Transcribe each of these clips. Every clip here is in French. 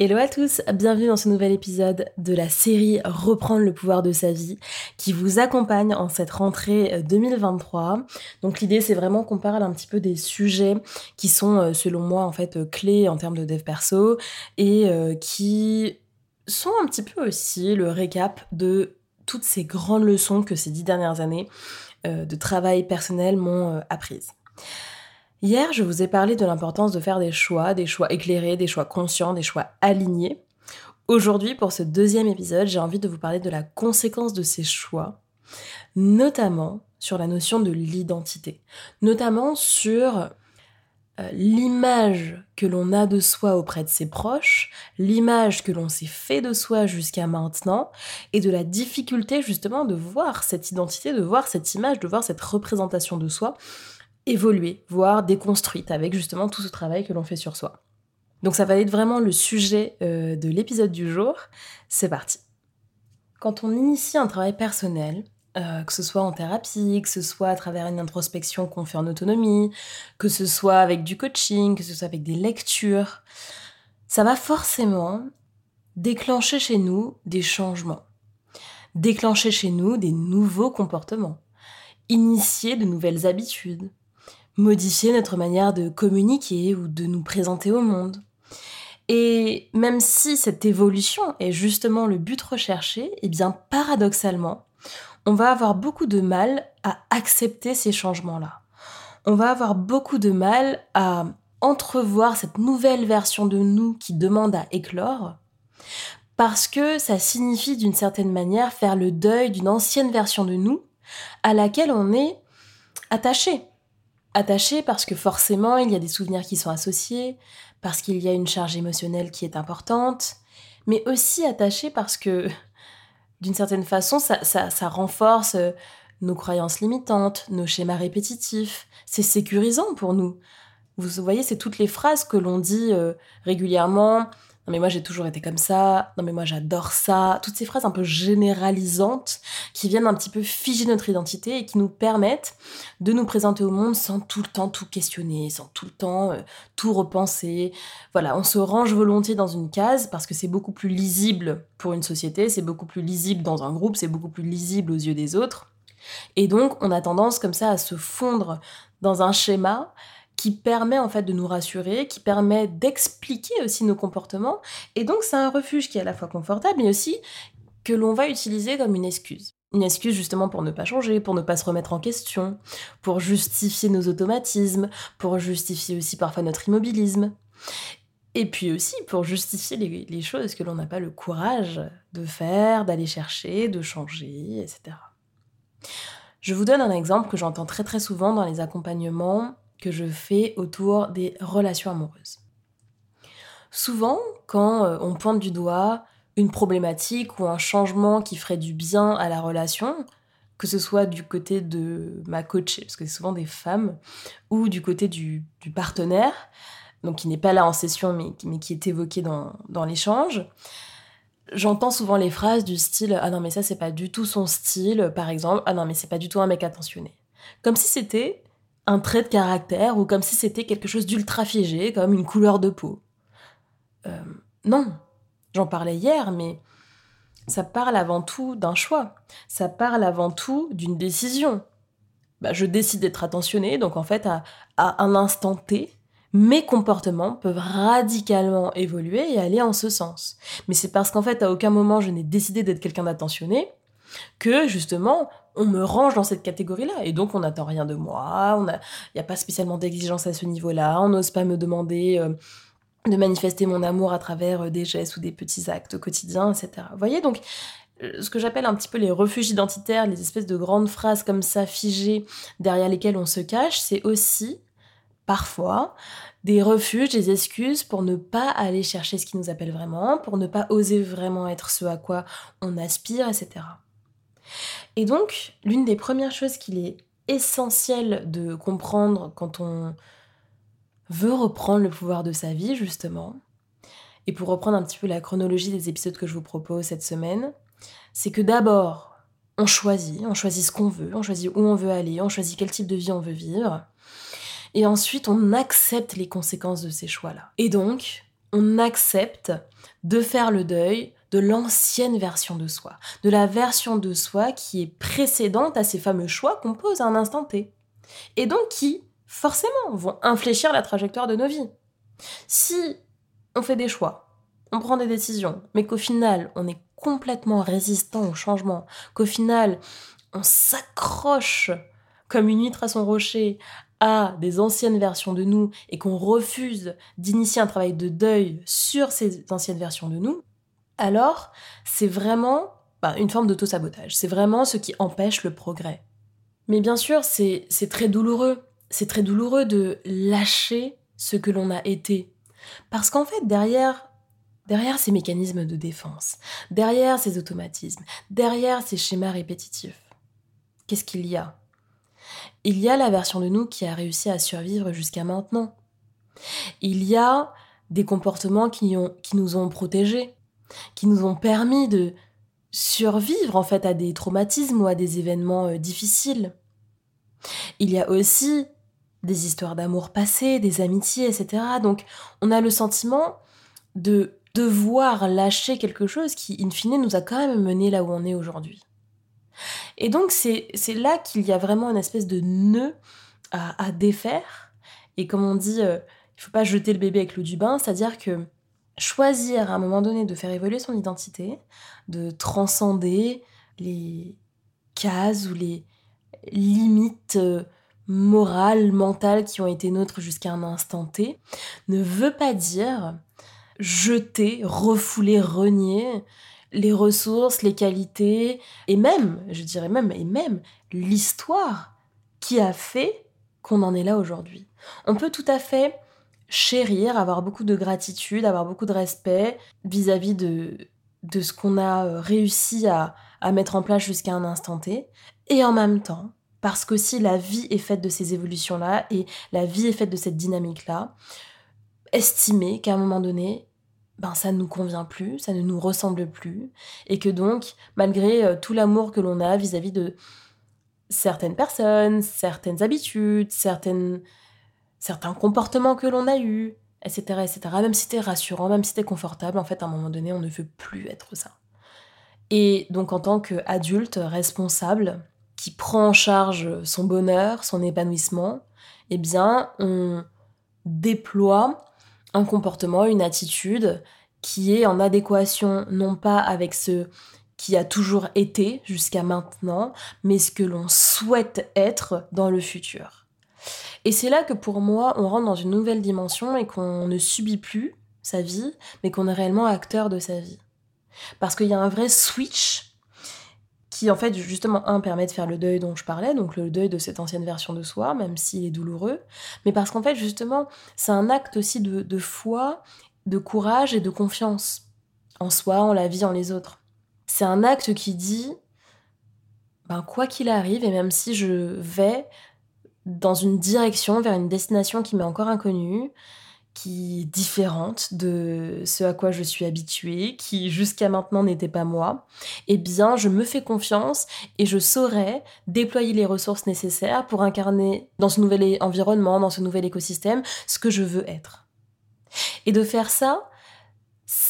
Hello à tous, bienvenue dans ce nouvel épisode de la série Reprendre le pouvoir de sa vie qui vous accompagne en cette rentrée 2023. Euh, Donc l'idée c'est vraiment qu'on parle un petit peu des sujets qui sont euh, selon moi en fait euh, clés en termes de dev perso et qui sont un petit peu aussi le récap de toutes ces grandes leçons que ces dix dernières années de travail personnel m'ont apprises. Hier, je vous ai parlé de l'importance de faire des choix, des choix éclairés, des choix conscients, des choix alignés. Aujourd'hui, pour ce deuxième épisode, j'ai envie de vous parler de la conséquence de ces choix, notamment sur la notion de l'identité, notamment sur euh, l'image que l'on a de soi auprès de ses proches, l'image que l'on s'est fait de soi jusqu'à maintenant, et de la difficulté justement de voir cette identité, de voir cette image, de voir cette représentation de soi évoluer, voire déconstruite avec justement tout ce travail que l'on fait sur soi. Donc ça va être vraiment le sujet euh, de l'épisode du jour. C'est parti. Quand on initie un travail personnel, euh, que ce soit en thérapie, que ce soit à travers une introspection qu'on fait en autonomie, que ce soit avec du coaching, que ce soit avec des lectures, ça va forcément déclencher chez nous des changements, déclencher chez nous des nouveaux comportements, initier de nouvelles habitudes, modifier notre manière de communiquer ou de nous présenter au monde. Et même si cette évolution est justement le but recherché, eh bien paradoxalement, on va avoir beaucoup de mal à accepter ces changements-là. On va avoir beaucoup de mal à entrevoir cette nouvelle version de nous qui demande à éclore, parce que ça signifie d'une certaine manière faire le deuil d'une ancienne version de nous à laquelle on est attaché, attaché parce que forcément il y a des souvenirs qui sont associés, parce qu'il y a une charge émotionnelle qui est importante, mais aussi attaché parce que d'une certaine façon ça, ça, renforce euh, nos croyances limitantes, nos schémas répétitifs, c'est sécurisant pour nous. Vous voyez, c'est toutes les phrases que l'on dit euh, régulièrement mais moi j'ai toujours été comme ça, non mais moi j'adore ça, toutes ces phrases un peu généralisantes qui viennent un petit peu figer notre identité et qui nous permettent de nous présenter au monde sans tout le temps tout questionner, sans tout le temps euh, tout repenser. Voilà, on se range volontiers dans une case parce que c'est beaucoup plus lisible pour une société, c'est beaucoup plus lisible dans un groupe, c'est beaucoup plus lisible aux yeux des autres. Et donc on a tendance comme ça à se fondre dans un schéma qui permet en fait de nous rassurer, qui permet d'expliquer aussi nos comportements. Et donc c'est un refuge qui est à la fois confortable, mais aussi que l'on va utiliser comme une excuse. Une excuse justement pour ne pas changer, pour ne pas se remettre en question, pour justifier nos automatismes, pour justifier aussi parfois notre immobilisme. Et puis aussi pour justifier les, choses que l'on n'a pas le courage de faire, d'aller chercher, de changer, etc. Je vous donne un exemple que j'entends très très souvent dans les accompagnements que je fais autour des relations amoureuses. Souvent, quand euh, on pointe du doigt une problématique ou un changement qui ferait du bien à la relation, que ce soit du côté de ma coach, parce que c'est souvent des femmes, ou du côté du, partenaire, donc qui n'est pas là en session, mais, mais qui est évoqué dans, dans l'échange, j'entends souvent les phrases du style Ah non, mais ça, c'est pas du tout son style, par exemple, Ah non, mais c'est pas du tout un mec attentionné. Comme si c'était un trait de caractère ou comme si c'était quelque chose d'ultra figé, comme une couleur de peau. Euh, non, j'en parlais hier, mais ça parle avant tout d'un choix. Ça parle avant tout d'une décision. Bah, je décide d'être attentionné, donc en fait, à, à un instant T, mes comportements peuvent radicalement évoluer et aller en ce sens. Mais c'est parce qu'en fait, à aucun moment je n'ai décidé d'être quelqu'un d'attentionné que justement on me range dans cette catégorie-là. Et donc, on n'attend rien de moi, il n'y a, pas spécialement d'exigence à ce niveau-là, on n'ose pas me demander euh, de manifester mon amour à travers euh, des gestes ou des petits actes quotidiens, etc. Vous voyez, donc, euh, ce que j'appelle un petit peu les refuges identitaires, les espèces de grandes phrases comme ça figées derrière lesquelles on se cache, c'est aussi parfois des refuges, des excuses pour ne pas aller chercher ce qui nous appelle vraiment, pour ne pas oser vraiment être ce à quoi on aspire, etc. Et donc, l'une des premières choses qu'il est essentiel de comprendre quand on veut reprendre le pouvoir de sa vie, justement, et pour reprendre un petit peu la chronologie des épisodes que je vous propose cette semaine, c'est que d'abord, on choisit, on choisit ce qu'on veut, on choisit où on veut aller, on choisit quel type de vie on veut vivre. Et ensuite, on accepte les conséquences de ces choix-là. Et donc, on accepte de faire le deuil de l'ancienne version de soi, de la version de soi qui est précédente à ces fameux choix qu'on pose à un instant T. Et donc qui, forcément, vont infléchir la trajectoire de nos vies. Si on fait des choix, on prend des décisions, mais qu'au final, on est complètement résistant au changement, qu'au final, on s'accroche comme une huître à son rocher à des anciennes versions de nous et qu'on refuse d'initier un travail de deuil sur ces anciennes versions de nous, alors c'est vraiment bah, une forme d'auto-sabotage. C'est vraiment ce qui empêche le progrès. Mais bien sûr, c'est très douloureux. C'est très douloureux de lâcher ce que l'on a été. Parce qu'en fait, derrière ces mécanismes de défense, derrière ces automatismes, derrière ces schémas répétitifs, qu'est-ce qu'il y a? Il y a la version de nous qui a réussi à survivre jusqu'à maintenant. Il y a des comportements qui nous ont protégés, qui nous ont permis de survivre en fait à des traumatismes ou à des événements euh, difficiles. Il y a aussi des histoires d'amour passées, des amitiés, etc. Donc on a le sentiment de devoir lâcher quelque chose qui, in fine, nous a quand même mené là où on est aujourd'hui. Et donc c'est là qu'il y a vraiment une espèce de nœud à, défaire. Et comme on dit, euh, il ne faut pas jeter le bébé avec l'eau du bain, c'est-à-dire que choisir à un moment donné de faire évoluer son identité, de transcender les cases ou les limites euh, morales, mentales qui ont été nôtres jusqu'à un instant T, ne veut pas dire jeter, refouler, renier les ressources, les qualités, et même, je dirais même, et même l'histoire qui a fait qu'on en est là aujourd'hui. On peut tout à fait chérir, avoir beaucoup de gratitude, avoir beaucoup de respect vis-à-vis de, de ce qu'on a euh, réussi à, à mettre en place jusqu'à un instant T. Et en même temps, parce que si la vie est faite de ces évolutions-là et la vie est faite de cette dynamique-là, estimer qu'à un moment donné, ben ça ne nous convient plus, ça ne nous ressemble plus, et que donc, malgré euh, tout l'amour que l'on a vis-à-vis de certaines personnes, certaines habitudes, certaines certains comportements que l'on a eus, etc., etc. Même si c'était rassurant, même si c'était confortable, en fait, à un moment donné, on ne veut plus être ça. Et donc, en tant qu'adulte responsable, qui prend en charge son bonheur, son épanouissement, eh bien, on déploie un comportement, une attitude qui est en adéquation non pas avec ce qui a toujours été jusqu'à maintenant, mais ce que l'on souhaite être dans le futur. Et c'est là que pour moi, on rentre dans une nouvelle dimension et qu'on ne subit plus sa vie, mais qu'on est réellement acteur de sa vie. Parce qu'il y a un vrai switch qui, en fait, justement, un, permet de faire le deuil dont je parlais, donc le deuil de cette ancienne version de soi, même s'il est douloureux, mais parce qu'en fait, justement, c'est un acte aussi de, de foi, de courage et de confiance en soi, en la vie, en les autres. C'est un acte qui dit, ben, quoi qu'il arrive, et même si je vais dans une direction, vers une destination qui m'est encore inconnue, qui est différente de ce à quoi je suis habituée, qui jusqu'à maintenant n'était pas moi, eh bien je me fais confiance et je saurai déployer les ressources nécessaires pour incarner dans ce nouvel environnement, dans ce nouvel écosystème, ce que je veux être. Et de faire ça,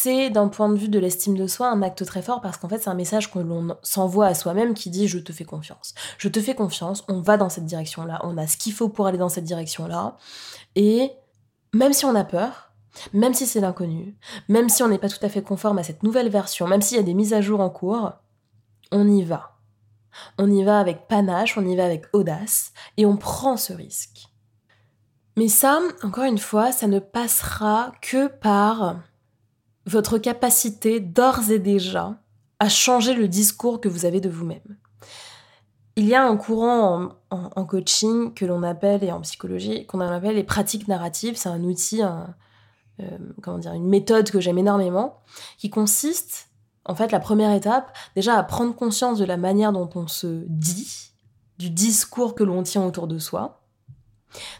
c'est d'un point de vue de l'estime de soi un acte très fort parce qu'en fait c'est un message que l'on s'envoie à soi-même qui dit je te fais confiance. Je te fais confiance, on va dans cette direction-là, on a ce qu'il faut pour aller dans cette direction-là. Et même si on a peur, même si c'est l'inconnu, même si on n'est pas tout à fait conforme à cette nouvelle version, même s'il y a des mises à jour en cours, on y va. On y va avec panache, on y va avec audace et on prend ce risque. Mais ça, encore une fois, ça ne passera que par votre capacité d'ores et déjà à changer le discours que vous avez de vous-même. Il y a un courant en, coaching que l'on appelle, et en psychologie, qu'on appelle les pratiques narratives. C'est un outil, euh, comment dire, une méthode que j'aime énormément, qui consiste, en fait, la première étape, déjà à prendre conscience de la manière dont on se dit, du discours que l'on tient autour de soi.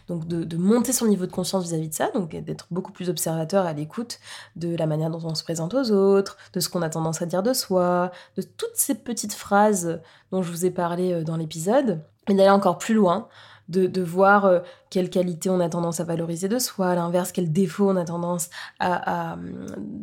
Donc de, monter son niveau de conscience vis-à-vis de ça, donc d'être beaucoup plus observateur à l'écoute de la manière dont on se présente aux autres, de ce qu'on a tendance à dire de soi, de toutes ces petites phrases dont je vous ai parlé euh, dans l'épisode, mais d'aller encore plus loin, de, voir euh, quelles qualités on a tendance à valoriser de soi, à l'inverse, quels défauts on a tendance à,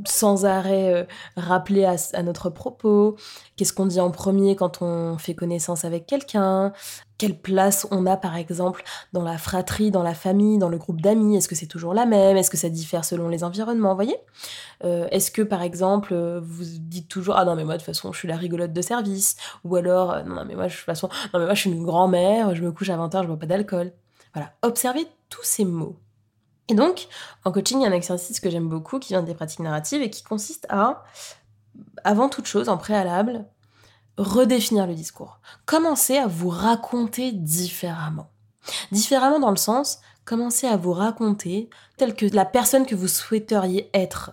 sans arrêt euh, rappeler à, notre propos, qu'est-ce qu'on dit en premier quand on fait connaissance avec quelqu'un, quelle place on a par exemple dans la fratrie, dans la famille, dans le groupe d'amis? Est-ce que c'est toujours la même? Est-ce que ça diffère selon les environnements? Voyez? Euh, Est-ce que par exemple vous dites toujours ah non mais moi de toute façon je suis la rigolote de service ou alors euh, non mais moi de toute façon non mais moi je suis une grand-mère, je me couche à 20h, je bois pas d'alcool. Voilà, observez tous ces mots. Et donc en coaching, il y a un exercice que j'aime beaucoup qui vient des pratiques narratives et qui consiste à avant toute chose en préalable redéfinir le discours. Commencez à vous raconter différemment. Différemment dans le sens, commencez à vous raconter telle que la personne que vous souhaiteriez être.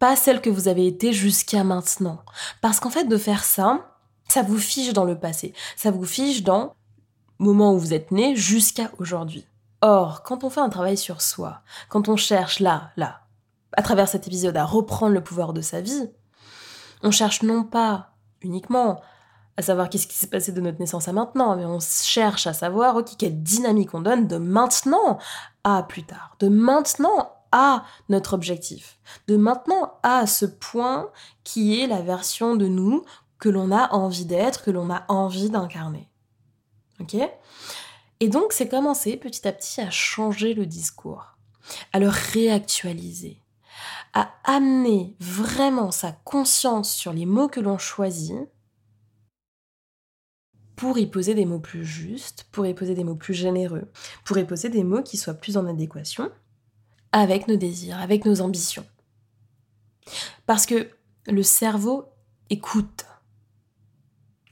Pas celle que vous avez été jusqu'à maintenant. Parce qu'en fait, de faire ça, ça vous fiche dans le passé. Ça vous fiche dans moment où vous êtes né jusqu'à aujourd'hui. Or, quand on fait un travail sur soi, quand on cherche là, là, à travers cet épisode, à reprendre le pouvoir de sa vie, on cherche non pas uniquement à savoir qu'est-ce qui s'est passé de notre naissance à maintenant, mais on cherche à savoir, ok, quelle dynamique on donne de maintenant à plus tard, de maintenant à notre objectif, de maintenant à ce point qui est la version de nous que l'on a envie d'être, que l'on a envie d'incarner. Et donc, c'est commencer petit à petit à changer le discours, à le réactualiser, à amener vraiment sa conscience sur les mots que l'on choisit pour y poser des mots plus justes, pour y poser des mots plus généreux, pour y poser des mots qui soient plus en adéquation avec nos désirs, avec nos ambitions. Parce que le cerveau écoute.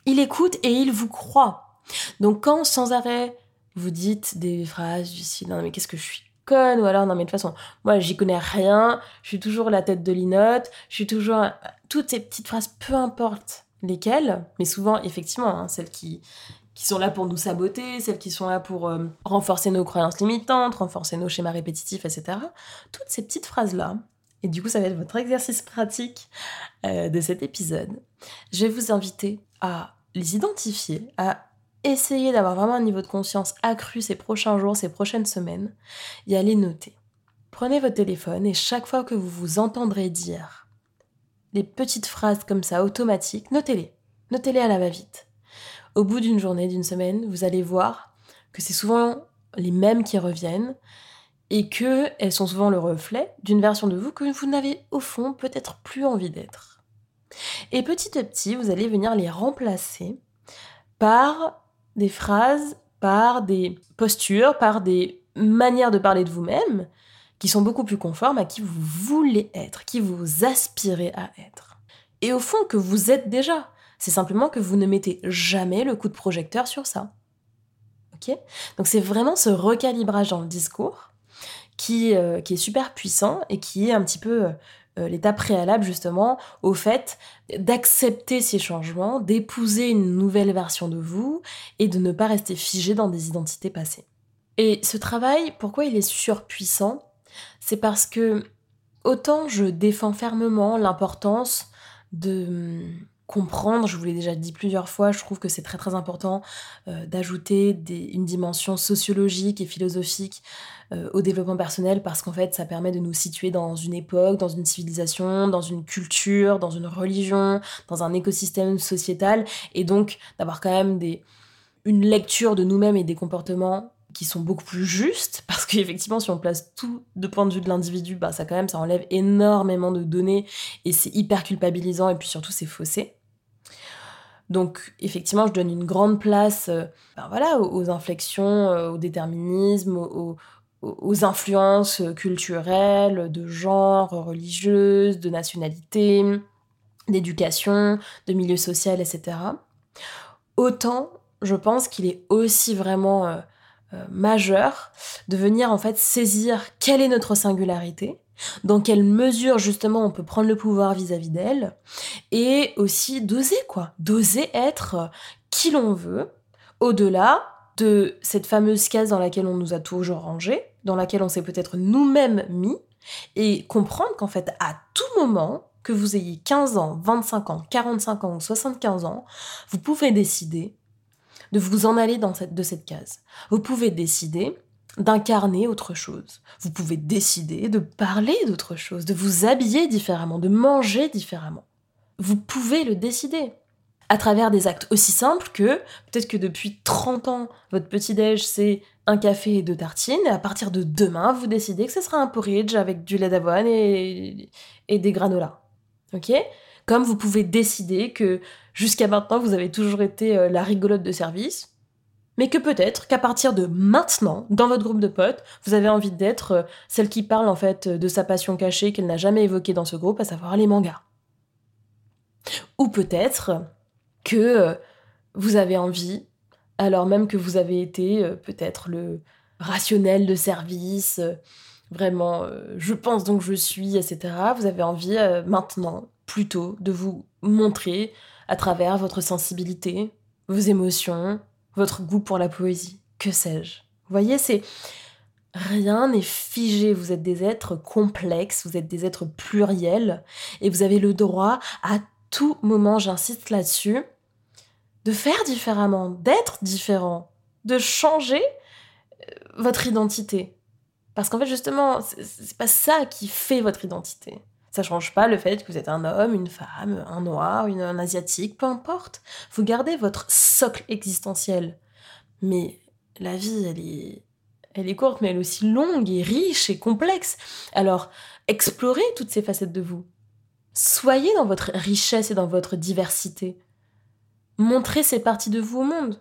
Il écoute et il vous croit. Donc quand sans arrêt vous dites des phrases du style non mais qu'est-ce que je suis ou alors non mais de toute façon moi j'y connais rien je suis toujours la tête de l'inote je suis toujours toutes ces petites phrases peu importe lesquelles mais souvent effectivement hein, celles qui qui sont là pour nous saboter, celles qui sont là pour euh, renforcer nos croyances limitantes, renforcer nos schémas répétitifs, etc. Toutes ces petites phrases-là, et du coup ça va être votre exercice pratique euh, de cet épisode, je vais vous inviter à les identifier, à essayez d'avoir vraiment un niveau de conscience accru ces prochains jours, ces prochaines semaines, et allez noter. Prenez votre téléphone et chaque fois que vous vous entendrez dire des petites phrases comme ça automatiques, notez-les. Notez-les à la va-vite. Au bout d'une journée, d'une semaine, vous allez voir que c'est souvent les mêmes qui reviennent et que elles sont souvent le reflet d'une version de vous que vous n'avez au fond peut-être plus envie d'être. Et petit à petit, vous allez venir les remplacer par des phrases, par des postures, par des manières de parler de vous-même qui sont beaucoup plus conformes à qui vous voulez être, qui vous aspirez à être. Et au fond, que vous êtes déjà. C'est simplement que vous ne mettez jamais le coup de projecteur sur ça. Ok? Donc c'est vraiment ce recalibrage dans le discours qui, euh, qui est super puissant et qui est un petit peu euh, l'étape préalable justement au fait d'accepter ces changements, d'épouser une nouvelle version de vous et de ne pas rester figé dans des identités passées. Et ce travail, pourquoi il est surpuissant? C'est parce que autant je défends fermement l'importance de hum, comprendre, je vous l'ai déjà dit plusieurs fois, je trouve que c'est très très important euh, d'ajouter une dimension sociologique et philosophique euh, au développement personnel parce qu'en fait ça permet de nous situer dans une époque, dans une civilisation, dans une culture, dans une religion, dans un écosystème sociétal et donc d'avoir quand même une lecture de nous-mêmes et des comportements qui sont beaucoup plus justes parce qu'effectivement si on place tout de point de vue de l'individu bah ça quand même ça enlève énormément de données et c'est hyper culpabilisant et puis surtout c'est faussé donc effectivement, je donne une grande place euh, ben voilà, aux, inflexions, euh, au déterminisme, aux, influences culturelles, de genre, religieuses, de nationalité, d'éducation, de milieu social, etc. Autant je pense qu'il est aussi vraiment euh, majeur de venir en fait saisir quelle est notre singularité, dans quelle mesure justement on peut prendre le pouvoir vis-à-vis d'elle, et aussi d'oser quoi, d'oser être qui l'on veut, au-delà de cette fameuse case dans laquelle on nous a toujours rangé, dans laquelle on s'est peut-être nous-mêmes mis, et comprendre qu'en fait à tout moment, que vous ayez 15 ans, 25 ans, 45 ans ou 75 ans, vous pouvez décider de vous en aller de cette case. Vous pouvez décider d'incarner autre chose. Vous pouvez décider de parler d'autre chose, de vous habiller différemment, de manger différemment. Vous pouvez le décider à travers des actes aussi simples que peut-être que depuis 30 ans, votre petit-déj c'est un café et deux tartines, et à partir de demain, vous décidez que ce sera un porridge avec du lait d'avoine et, et des granolas. Ok? Comme vous pouvez décider que jusqu'à maintenant, vous avez toujours été euh, la rigolote de service, mais que peut-être qu'à partir de maintenant, dans votre groupe de potes, vous avez envie d'être euh, celle qui parle en fait de sa passion cachée qu'elle n'a jamais évoquée dans ce groupe, à savoir les mangas. Ou peut-être que euh, vous avez envie, alors même que vous avez été peut-être le rationnel de service, vraiment, je pense donc je suis, etc. Vous avez envie maintenant, plutôt, de vous montrer à travers votre sensibilité, vos émotions, votre goût pour la poésie, que sais-je. Vous voyez, c'est rien n'est figé, vous êtes des êtres complexes, vous êtes des êtres pluriels et vous avez le droit à tout moment, j'insiste là-dessus, de faire différemment, d'être différent, de changer euh, votre identité. Parce qu'en fait, justement, c'est pas ça qui fait votre identité. Ça change pas le fait que vous êtes un homme, une femme, un noir, une, un asiatique, peu importe. Vous gardez votre socle existentiel. Mais la vie, elle est, elle est courte, mais elle est aussi longue et riche et complexe. Alors, explorez toutes ces facettes de vous. Soyez dans votre richesse et dans votre diversité. Montrez ces parties de vous au monde.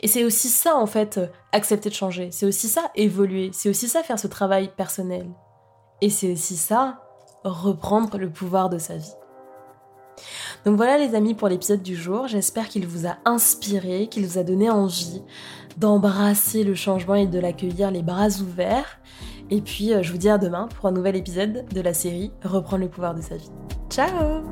Et c'est aussi ça, en fait, accepter de changer. C'est aussi ça, évoluer. C'est aussi ça, faire ce travail personnel. Et c'est aussi ça, reprendre le pouvoir de sa vie. Donc voilà les amis pour l'épisode du jour, j'espère qu'il vous a inspiré, qu'il vous a donné envie d'embrasser le changement et de l'accueillir les bras ouverts. Et puis euh, je vous dis à demain pour un nouvel épisode de la série Reprendre le pouvoir de sa vie. Ciao